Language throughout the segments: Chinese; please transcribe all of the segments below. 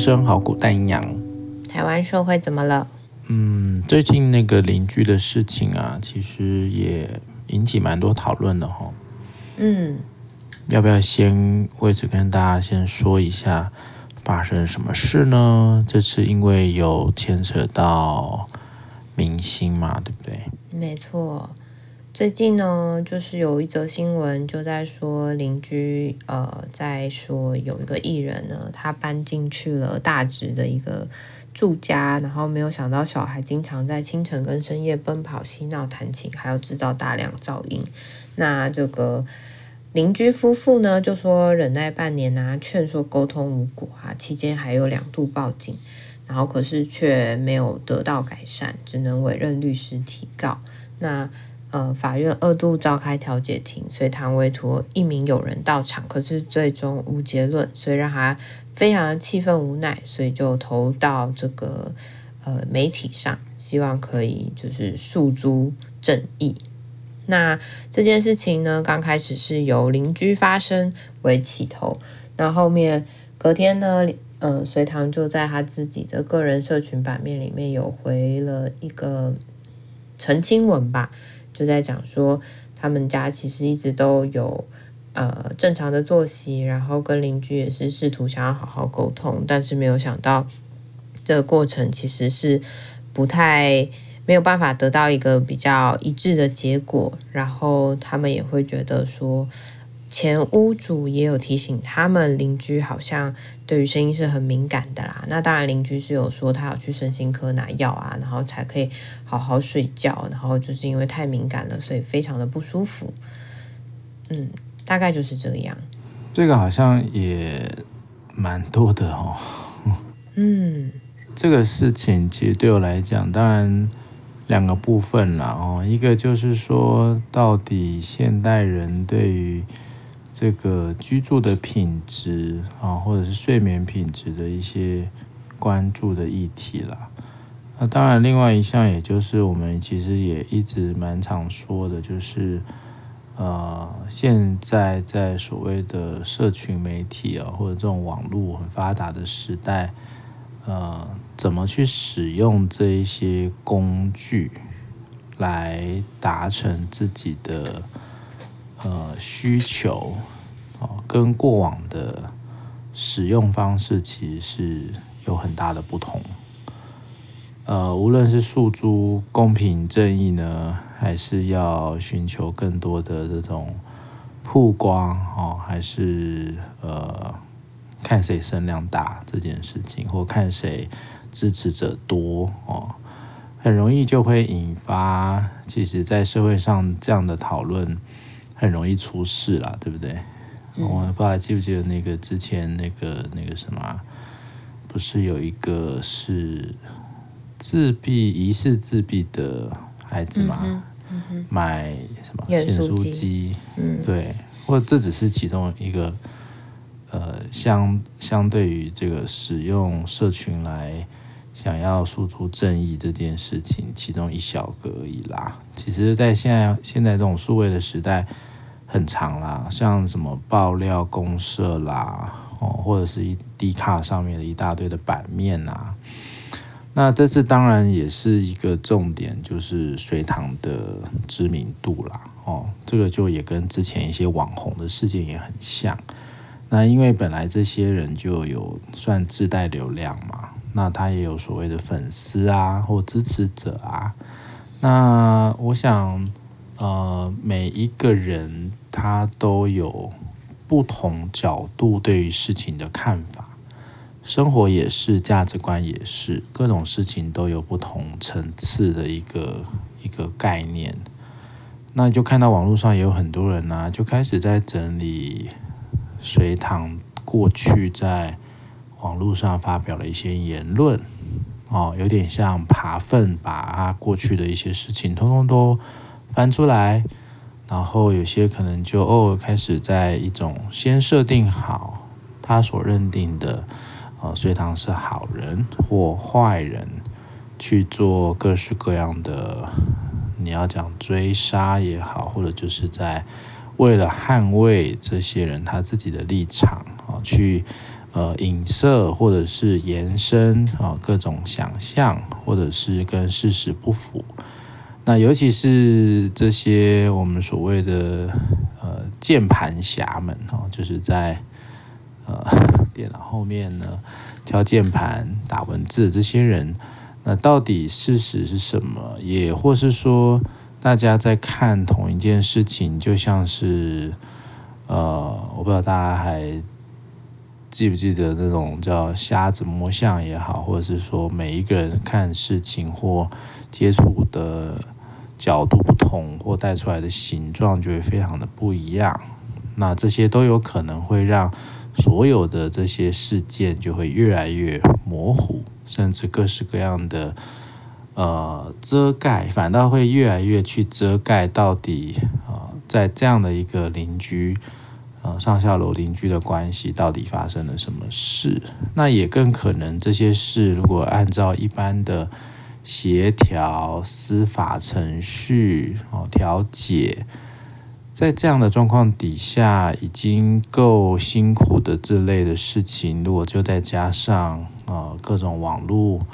生好古代营养。台湾社会怎么了？嗯，最近那个邻居的事情啊，其实也引起蛮多讨论的哈。嗯，要不要先为此跟大家先说一下发生什么事呢？这次因为有牵扯到明星嘛，对不对？没错。最近呢，就是有一则新闻就在说邻居呃，在说有一个艺人呢，他搬进去了大直的一个住家，然后没有想到小孩经常在清晨跟深夜奔跑、嬉闹、弹琴，还要制造大量噪音。那这个邻居夫妇呢，就说忍耐半年啊，劝说沟通无果啊，期间还有两度报警，然后可是却没有得到改善，只能委任律师提告。那呃，法院二度召开调解庭，隋唐委托一名友人到场，可是最终无结论，所以让他非常的气愤无奈，所以就投到这个呃媒体上，希望可以就是诉诸正义。那这件事情呢，刚开始是由邻居发声为起头，那后面隔天呢，呃，随堂就在他自己的个人社群版面里面有回了一个澄清文吧。就在讲说，他们家其实一直都有呃正常的作息，然后跟邻居也是试图想要好好沟通，但是没有想到这个过程其实是不太没有办法得到一个比较一致的结果，然后他们也会觉得说。前屋主也有提醒他们，邻居好像对于声音是很敏感的啦。那当然，邻居是有说他要去身心科拿药啊，然后才可以好好睡觉。然后就是因为太敏感了，所以非常的不舒服。嗯，大概就是这个样。这个好像也蛮多的哦。嗯，这个事情其实对我来讲，当然两个部分啦哦，一个就是说，到底现代人对于这个居住的品质啊，或者是睡眠品质的一些关注的议题啦。那当然，另外一项也就是我们其实也一直蛮常说的，就是呃，现在在所谓的社群媒体啊，或者这种网络很发达的时代，呃，怎么去使用这一些工具来达成自己的。呃，需求哦，跟过往的使用方式其实是有很大的不同。呃，无论是诉诸公平正义呢，还是要寻求更多的这种曝光哦，还是呃看谁声量大这件事情，或看谁支持者多哦，很容易就会引发，其实在社会上这样的讨论。很容易出事啦，对不对？嗯、我不知道还记不记得那个之前那个那个什么，不是有一个是自闭疑似自闭的孩子嘛？嗯嗯、买什么咸酥鸡？嗯，对，或者这只是其中一个呃，相相对于这个使用社群来想要诉诸正义这件事情，其中一小个而已啦。其实，在现在现在这种数位的时代。很长啦，像什么爆料公社啦，哦，或者是一 D 卡上面的一大堆的版面啊。那这次当然也是一个重点，就是隋唐的知名度啦，哦，这个就也跟之前一些网红的事件也很像。那因为本来这些人就有算自带流量嘛，那他也有所谓的粉丝啊或支持者啊。那我想，呃，每一个人。他都有不同角度对于事情的看法，生活也是，价值观也是，各种事情都有不同层次的一个一个概念。那就看到网络上也有很多人呢、就开始在整理隋唐过去在网络上发表的一些言论，哦，有点像扒粪，把他过去的一些事情通通都翻出来。然后有些可能就哦开始在一种先设定好他所认定的，呃，隋唐是好人或坏人，去做各式各样的，你要讲追杀也好，或者就是在为了捍卫这些人他自己的立场啊，去呃影射或者是延伸啊各种想象，或者是跟事实不符。那尤其是这些我们所谓的呃键盘侠们哈，就是在呃电脑后面呢敲键盘打文字这些人，那到底事实是什么？也或是说，大家在看同一件事情，就像是呃，我不知道大家还记不记得那种叫瞎子摸象也好，或者是说每一个人看事情或接触的。角度不同，或带出来的形状就会非常的不一样。那这些都有可能会让所有的这些事件就会越来越模糊，甚至各式各样的呃遮盖，反倒会越来越去遮盖到底啊、呃，在这样的一个邻居呃上下楼邻居的关系到底发生了什么事？那也更可能这些事如果按照一般的。协调司法程序哦，调解，在这样的状况底下，已经够辛苦的这类的事情，如果就再加上呃各种网络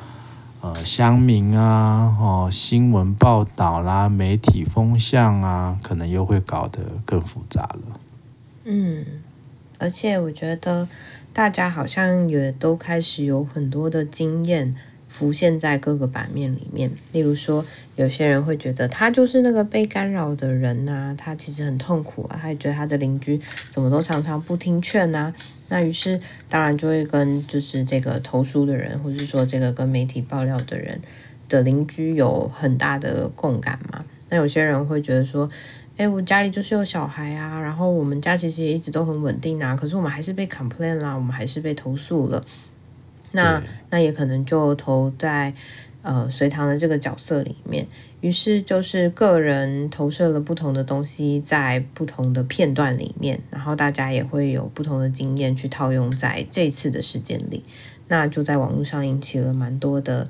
呃乡民啊哦新闻报道啦，媒体风向啊，可能又会搞得更复杂了。嗯，而且我觉得大家好像也都开始有很多的经验。浮现在各个版面里面，例如说，有些人会觉得他就是那个被干扰的人呐、他其实很痛苦啊，他也觉得他的邻居怎么都常常不听劝呐、那于是当然就会跟就是这个投诉的人，或者是说这个跟媒体爆料的人的邻居有很大的共感嘛。那有些人会觉得说，诶，我家里就是有小孩啊，然后我们家其实也一直都很稳定啊，可是我们还是被 complain 啦，我们还是被投诉了。那那也可能就投在呃隋唐的这个角色里面，于是就是个人投射了不同的东西在不同的片段里面，然后大家也会有不同的经验去套用在这次的事件里，那就在网络上引起了蛮多的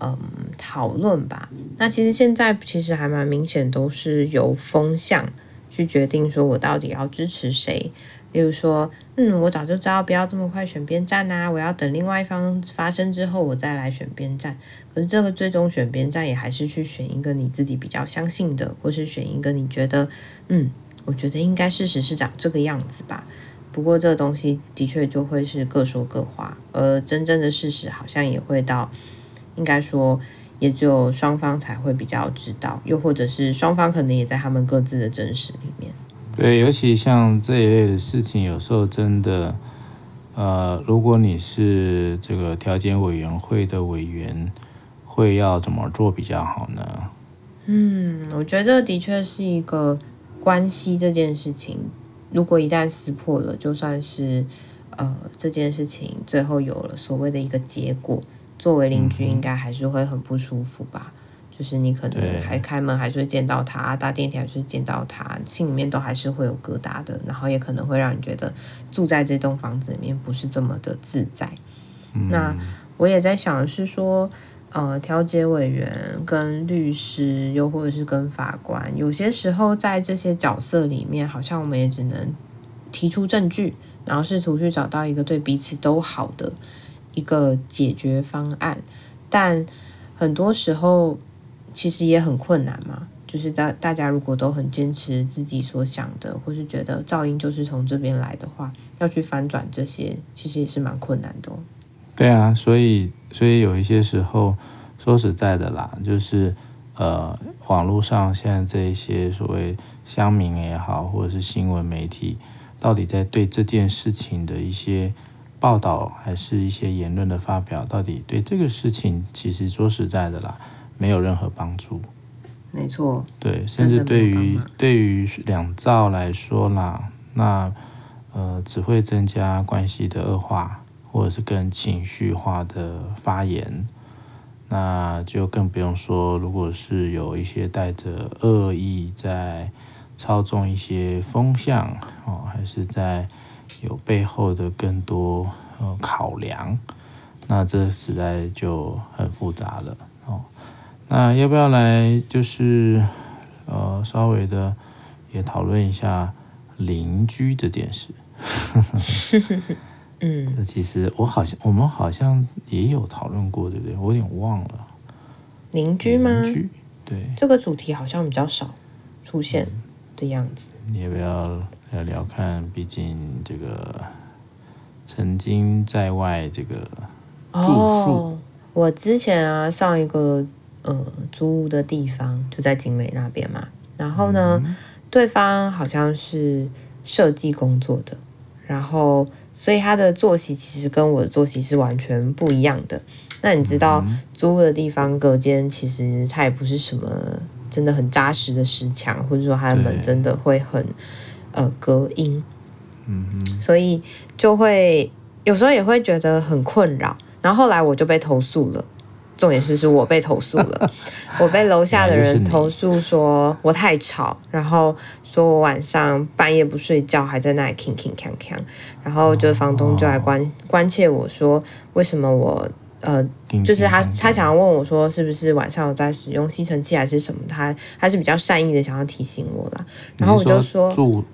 嗯讨论吧。那其实现在其实还蛮明显，都是由风向去决定说我到底要支持谁。例如说，嗯，我早就知道不要这么快选边站呐、我要等另外一方发生之后，我再来选边站。可是这个最终选边站也还是去选一个你自己比较相信的，或是选一个你觉得，嗯，我觉得应该事实是长这个样子吧。不过这个东西的确就会是各说各话，而真正的事实好像也会到，应该说也只有双方才会比较知道，又或者是双方可能也在他们各自的真实里面。对，尤其像这一类的事情，有时候真的，呃，如果你是这个调解委员会的委员，会要怎么做比较好呢？嗯，我觉得的确是一个关系这件事情，如果一旦撕破了，就算是呃这件事情最后有了所谓的一个结果，作为邻居应该还是会很不舒服吧。就是你可能还开门还是会见到他，搭电梯还是会见到他，心里面都还是会有疙瘩的，然后也可能会让你觉得住在这栋房子里面不是这么的自在。嗯、那我也在想的是说，呃，调解委员跟律师，又或者是跟法官，有些时候在这些角色里面，好像我们也只能提出证据，然后试图去找到一个对彼此都好的一个解决方案，但很多时候。其实也很困难嘛，就是大大家如果都很坚持自己所想的，或是觉得噪音就是从这边来的话，要去翻转这些，其实也是蛮困难的。对啊，所以所以有一些时候，说实在的啦，就是呃，网络上现在这一些所谓乡民也好，或者是新闻媒体，到底在对这件事情的一些报道，还是一些言论的发表，到底对这个事情，其实说实在的啦。没有任何帮助，没错，对，甚至对于对于两造来说啦，那呃只会增加关系的恶化，或者是更情绪化的发言，那就更不用说，如果是有一些带着恶意在操纵一些风向哦，还是在有背后的更多呃考量，那这实在就很复杂了哦。那要不要来就是呃稍微的也讨论一下邻居这件事？嗯，这其实我好像我们好像也有讨论过，对不对？我有点忘了。邻居吗？邻居，对，这个主题好像比较少出现的样子。嗯、你要不要聊聊看？毕竟这个曾经在外这个住宿，哦，我之前啊上一个呃租屋的地方就在景美那边嘛，然后呢，嗯、对方好像是设计工作的，然后所以他的作息其实跟我的作息是完全不一样的。那你知道租的地方隔间其实它也不是什么真的很扎实的石墙，或者说它的门真的会很呃隔音，嗯哼，所以就会有时候也会觉得很困扰。然后后来我就被投诉了，重点是是我被投诉了，我被楼下的人投诉说我太吵，然后说我晚上半夜不睡觉还在那里铿铿锵锵，然后就房东就来关关切我说为什么我。呃，就是他，他想要问我说，是不是晚上有在使用吸尘器还是什么？他他是比较善意的想要提醒我啦。然后我就说，住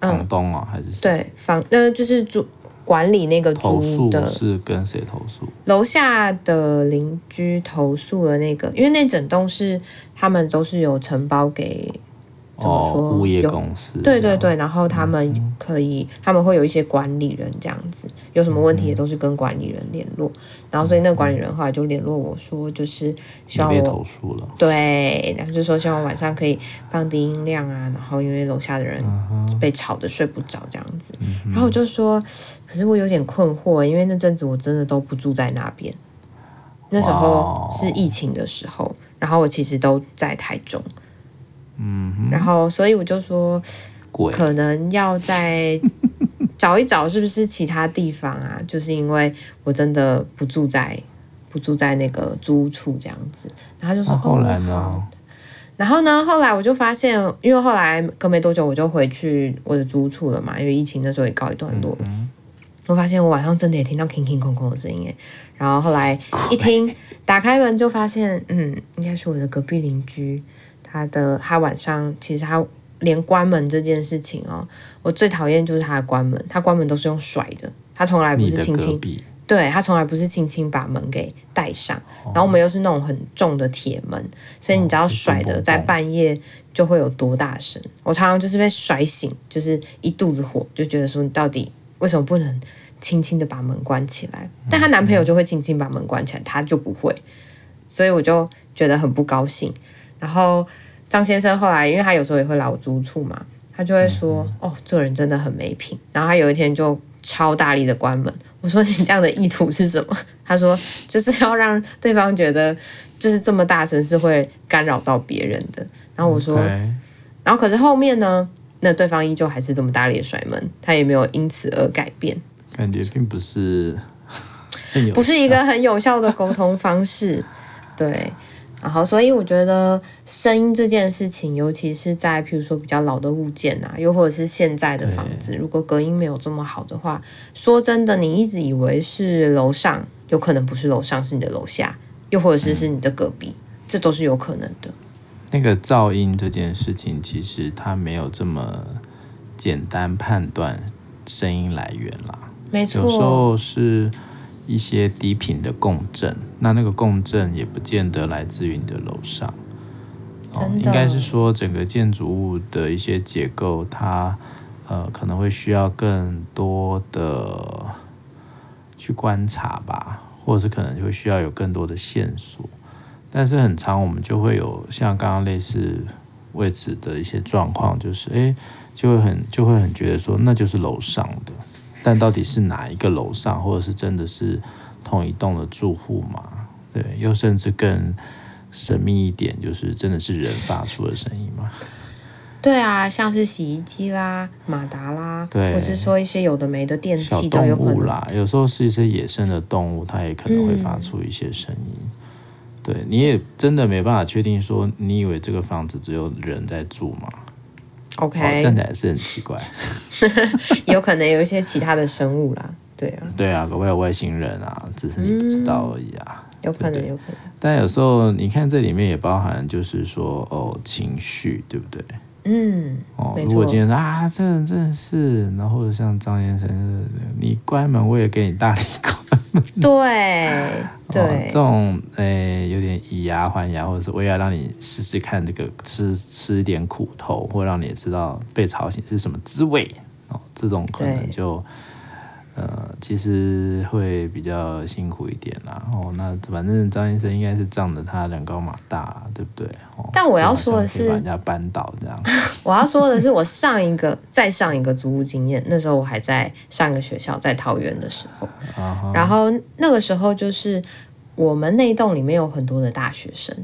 房东啊，还是对房，呃，就是住管理那个租的，是跟谁投诉？楼下的邻居投诉了那个，因为那整栋是他们都是有承包给。怎么说？物业公司对对对，然后他们可以，他们会有一些管理人这样子，有什么问题也都是跟管理人联络。然后所以那个管理人后来就联络我说，就是希望我投诉了。对，然后就说希望晚上可以放低音量啊，然后因为楼下的人被吵得睡不着这样子。然后我就说，可是我有点困惑，因为那阵子我真的都不住在那边，那时候是疫情的时候，然后我其实都在台中。嗯，然后所以我就说，可能要再找一找，是不是其他地方啊？就是因为我真的不住在不住在那个租屋处这样子。然后就说后来呢？哦，然后呢？后来我就发现，因为后来隔没多久我就回去我的租处了嘛，因为疫情那时候也告一段落。嗯，我发现我晚上真的也听到空空空的声音，然后后来 一听，打开门就发现，嗯，应该是我的隔壁邻居。他的他晚上其实他连关门这件事情哦，我最讨厌就是他的关门，他关门都是用甩的，他从来不是轻轻，对，他从来不是轻轻把门给带上，哦，然后我们又是那种很重的铁门，所以你知道甩的在半夜就会有多大声，我常常就是被甩醒，就是一肚子火，就觉得说你到底为什么不能轻轻的把门关起来？但她男朋友就会轻轻把门关起来，他就不会，所以我就觉得很不高兴，然后。张先生后来，因为他有时候也会来我租处嘛，他就会说：“嗯嗯哦，这个人真的很没品。”然后他有一天就超大力的关门。我说：“你这样的意图是什么？” 他说：“就是要让对方觉得，就是这么大声是会干扰到别人的。”然后我说：“ Okay. 然后可是后面呢？那对方依旧还是这么大力的甩门，他也没有因此而改变。感觉并不是，不是一个很有效的沟通方式，对。”然后，所以我觉得声音这件事情，尤其是在譬如说比较老的物件啊，又或者是现在的房子，如果隔音没有这么好的话，说真的，你一直以为是楼上，有可能不是楼上，是你的楼下，又或者是是你的隔壁，嗯，这都是有可能的。那个噪音这件事情，其实它没有这么简单判断声音来源啦。没错，有时候是。一些低频的共振，那那个共振也不见得来自于你的楼上，哦，应该是说整个建筑物的一些结构，它呃可能会需要更多的去观察吧，或者是可能会需要有更多的线索，但是很长我们就会有像刚刚类似位置的一些状况，就是诶，就会很就会很觉得说那就是楼上的。但到底是哪一个楼上，或者是真的是同一栋的住户嘛？对，又甚至更神秘一点，就是真的是人发出的声音吗？对啊，像是洗衣机啦、马达啦，对，或是说一些有的没的电器都有可能。啦，有时候是一些野生的动物，它也可能会发出一些声音。嗯、对，你也真的没办法确定说，你以为这个房子只有人在住吗？OK，站起来是很奇怪，有可能有一些其他的生物啦，对啊，对啊，搞不好有外星人啊，只是你不知道而已啊，嗯、有可能，有可能。但有时候你看这里面也包含，就是说哦，情绪，对不对？嗯，哦，如果今天啊，这人真的是，然后像张先生，你关门我也给你大力关。对对、哦，这种诶、欸、有点以牙还牙，或者是我也要让你试试看这个吃吃一点苦头，或让你知道被吵醒是什么滋味哦，这种可能就。呃，其实会比较辛苦一点啦。哦，那反正张医生应该是仗着他人高马大啦，对不对？哦，但我要说的是，把人家扳倒这样。我要说的是，我上一个再上一个租屋经验，那时候我还在上一个学校，在桃园的时候。Uh-huh. 然后那个时候就是我们那一栋里面有很多的大学生，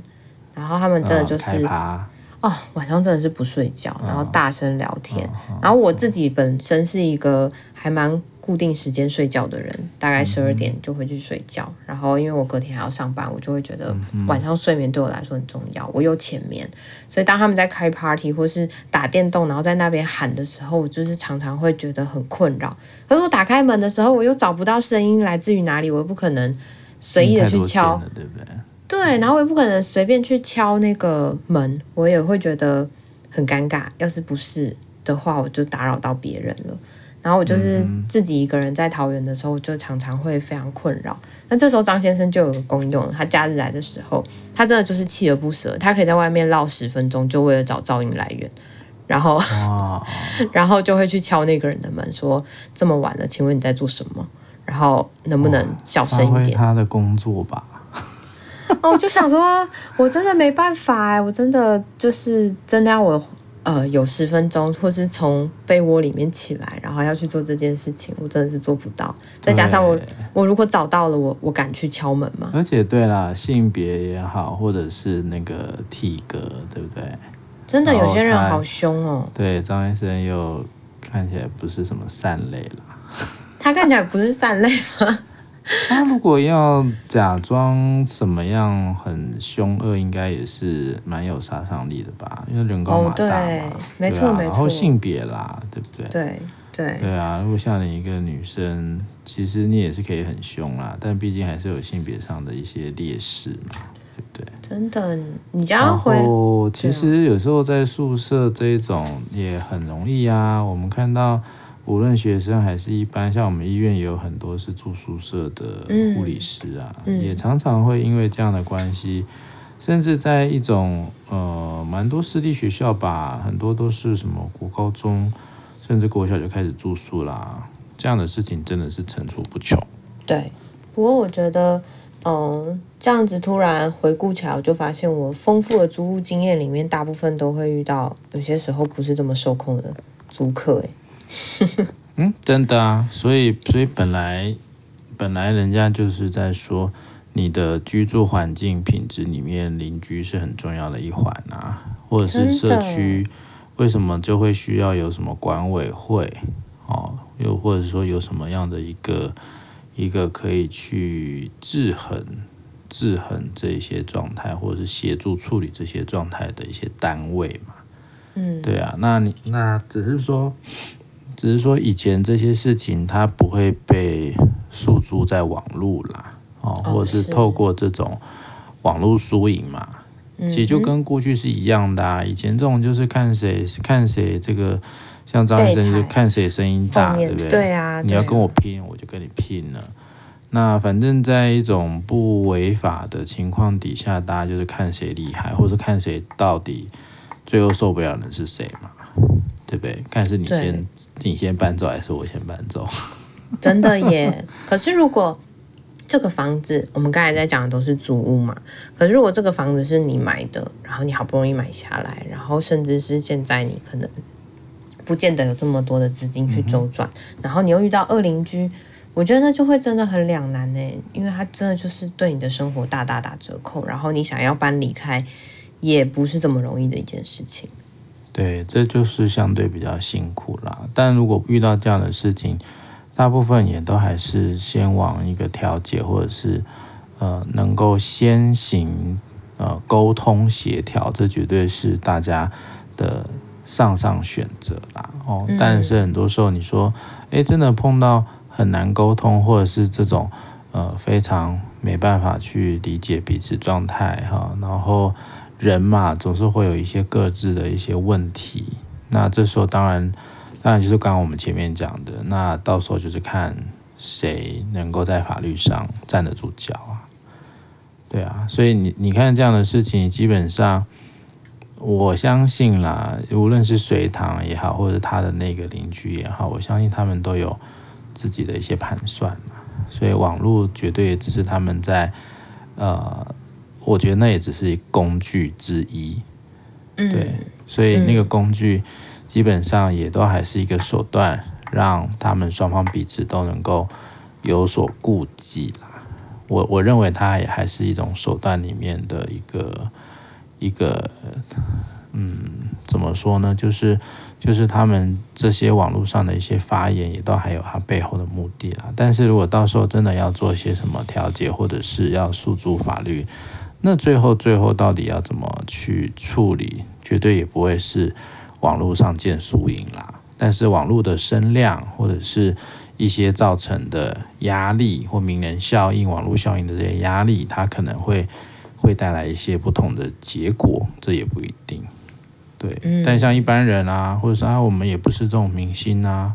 然后他们真的就是。Uh, 哦，晚上真的是不睡觉，然后大声聊天。Oh, oh, oh, 然后我自己本身是一个还蛮固定时间睡觉的人，大概十二点就会去睡觉。嗯。然后因为我隔天还要上班，我就会觉得晚上睡眠对我来说很重要。我有浅眠，所以当他们在开 party 或是打电动，然后在那边喊的时候，我就是常常会觉得很困扰。可是我打开门的时候，我又找不到声音来自于哪里，我又不可能随意的去敲，对不对？对，然后我也不可能随便去敲那个门，我也会觉得很尴尬。要是不是的话，我就打扰到别人了。然后我就是自己一个人在桃园的时候，就常常会非常困扰。那这时候张先生就有个功用，他假日来的时候，他真的就是锲而不舍，他可以在外面绕十分钟，就为了找噪音来源。然后，然后就会去敲那个人的门，说：“这么晚了，请问你在做什么？然后能不能小声一点？”他的工作吧。哦，我就想说，我真的没办法哎，我真的就是真的要我呃有十分钟，或是从被窝里面起来，然后要去做这件事情，我真的是做不到。再加上我我如果找到了，我我敢去敲门吗？而且对啦，性别也好，或者是那个体格，对不对？真的有些人好凶哦。对，张医生又看起来不是什么善类啦。他看起来不是善类吗？他如果要假装怎么样很凶恶，应该也是蛮有杀伤力的吧？因为人高马大嘛，哦、对，没错、啊、没错。然后性别啦，对不对？对对对啊！如果像你一个女生，其实你也是可以很凶啦，但毕竟还是有性别上的一些劣势嘛，对不对？真的，你这样会。然后其实有时候在宿舍这一种也很容易啊，我们看到。无论学生还是一般，像我们医院也有很多是住宿舍的护理师啊，嗯嗯、也常常会因为这样的关系，甚至在一种呃蛮多私立学校吧，很多都是什么国高中，甚至国小就开始住宿啦，这样的事情真的是层出不穷。对，不过我觉得，嗯、呃，这样子突然回顾起来，我就发现我丰富的租屋经验里面，大部分都会遇到，有些时候不是这么受控的租客、欸，嗯，真的啊，所以所以本来本来人家就是在说，你的居住环境品质里面，邻居是很重要的一环啊，或者是社区为什么就会需要有什么管委会哦，又或者说有什么样的一个一个可以去制衡制衡这些状态，或者是协助处理这些状态的一些单位嘛，嗯，对啊，那你那只是说。只是说以前这些事情它不会被诉诸在网络啦，哦，或者是透过这种网络输赢嘛，其实就跟过去是一样的啊。以前这种就是看谁看谁这个，像张医生就看谁声音大，对不对？对啊，你要跟我拼，我就跟你拼了。那反正在一种不违法的情况底下，大家就是看谁厉害，或者看谁到底最后受不了的是谁嘛。对不对？看是你先你先搬走，还是我先搬走？真的耶！可是如果这个房子，我们刚才在讲的都是租屋嘛。可是如果这个房子是你买的，然后你好不容易买下来，然后甚至是现在你可能不见得有这么多的资金去周转，嗯、然后你又遇到恶邻居，我觉得那就会真的很两难呢。因为他真的就是对你的生活大大打折扣，然后你想要搬离开，也不是这么容易的一件事情。对，这就是相对比较辛苦啦。但如果遇到这样的事情，大部分也都还是先往一个调解，或者是呃能够先行呃沟通协调，这绝对是大家的上上选择啦。哦，但是很多时候你说，哎，真的碰到很难沟通，或者是这种呃非常没办法去理解彼此状态哈，然后。人嘛，总是会有一些各自的一些问题那这时候当然，当然就是刚刚我们前面讲的，那到时候就是看谁能够在法律上站得住脚啊。对啊，所以你你看这样的事情，基本上我相信啦，无论是隋唐也好，或者他的那个邻居也好，我相信他们都有自己的一些盘算。所以网络绝对只是他们在呃，我觉得那也只是工具之一。对，所以那个工具基本上也都还是一个手段，让他们双方彼此都能够有所顾忌啦。我我认为它也还是一种手段里面的一个一个，嗯，怎么说呢？就是就是他们这些网络上的一些发言，也都还有它背后的目的啦。但是如果到时候真的要做一些什么调解，或者是要诉诸法律，那最后最后到底要怎么去处理？绝对也不会是网络上见输赢啦。但是网络的声量或者是一些造成的压力或名人效应、网络效应的这些压力，它可能会会带来一些不同的结果，这也不一定。对，嗯、但像一般人啊，或者说啊，我们也不是这种明星啊，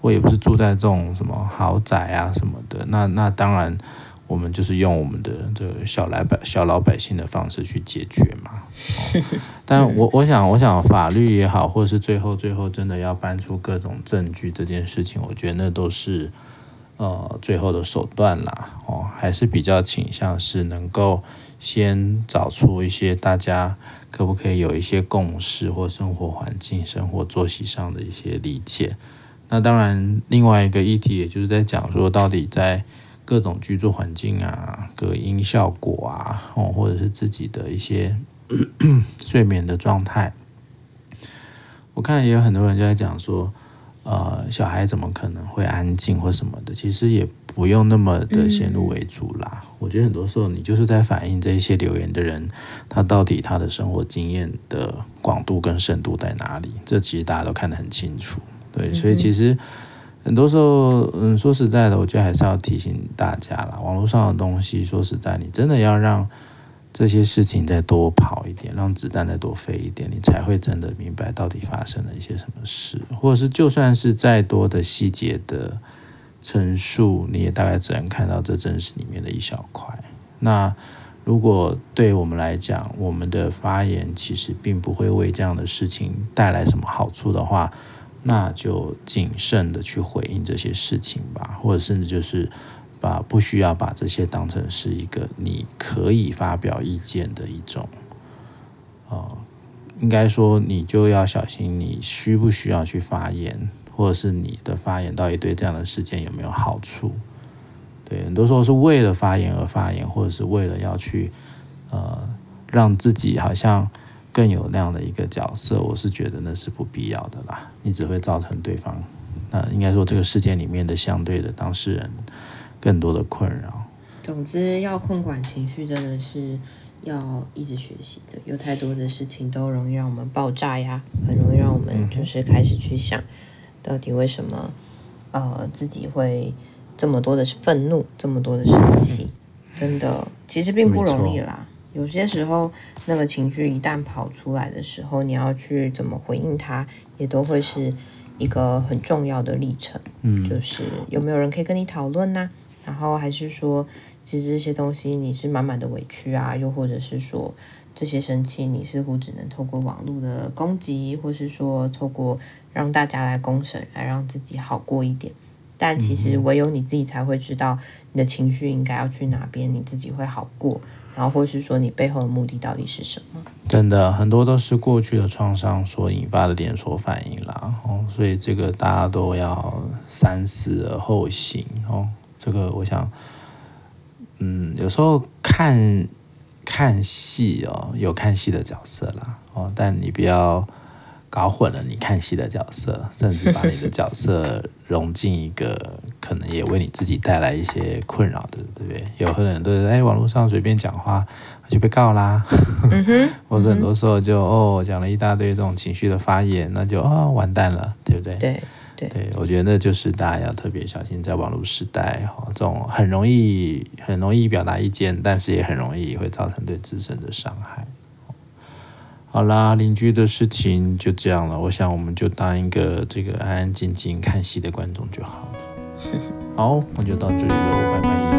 或也不是住在这种什么豪宅啊什么的，那那当然。我们就是用我们的这个小来百小老百姓的方式去解决嘛。哦、但我我想我想法律也好，或是最后最后真的要搬出各种证据这件事情，我觉得那都是呃最后的手段啦。哦，还是比较倾向是能够先找出一些大家可不可以有一些共识或生活环境、生活作息上的一些理解。那当然，另外一个议题也就是在讲说，到底在各种居住环境啊，隔音效果啊，哦，或者是自己的一些 睡眠的状态，我看也有很多人就在讲说，呃，小孩怎么可能会安静或什么的？其实也不用那么的先入为主啦。我觉得很多时候你就是在反映这一些留言的人，他到底他的生活经验的广度跟深度在哪里？这其实大家都看得很清楚。对，所以其实。很多时候，嗯，说实在的，我觉得还是要提醒大家啦。网络上的东西，说实在，你真的要让这些事情再多跑一点，让子弹再多飞一点，你才会真的明白到底发生了一些什么事，或者是就算是再多的细节的陈述，你也大概只能看到这真实里面的一小块。那如果对我们来讲，我们的发言其实并不会为这样的事情带来什么好处的话，那就谨慎的去回应这些事情吧，或者甚至就是把不需要把这些当成是一个你可以发表意见的一种，呃，应该说你就要小心你需不需要去发言，或者是你的发言到底对这样的事件有没有好处？对，很多时候是为了发言而发言，或者是为了要去呃让自己好像。更有那样的一个角色，我是觉得那是不必要的啦。你只会造成对方，那应该说这个事件里面的相对的当事人更多的困扰。总之，要控管情绪真的是要一直学习的。有太多的事情都容易让我们爆炸呀，很容易让我们就是开始去想，到底为什么呃自己会这么多的愤怒，这么多的生气，真的其实并不容易啦。有些时候，那个情绪一旦跑出来的时候，你要去怎么回应它，也都会是一个很重要的历程。嗯，就是有没有人可以跟你讨论呢？然后还是说，其实这些东西你是满满的委屈啊，又或者是说，这些生气你似乎只能透过网络的攻击，或是说透过让大家来公审，来让自己好过一点。但其实唯有你自己才会知道你的情绪应该要去哪边，你自己会好过。然后，或是说你背后的目的到底是什么？真的很多都是过去的创伤所引发的连锁反应啦。哦，所以这个大家都要三思而后行哦。这个我想，嗯，有时候看看戏哦，有看戏的角色啦哦，但你不要。搞混了你看戏的角色，甚至把你的角色融进一个可能也为你自己带来一些困扰的，对不对？有很多人都是哎，网络上随便讲话就被告啦，或者很多时候就哦讲了一大堆这种情绪的发言，那就哦完蛋了，对不对？对对，对，我觉得就是大家要特别小心，在网络时代哈，这种很容易很容易表达意见，但是也很容易会造成对自身的伤害。好啦，邻居的事情就这样了。我想我们就当一个这个安安静静看戏的观众就好了。好，那就到这里喽，拜拜。拜拜。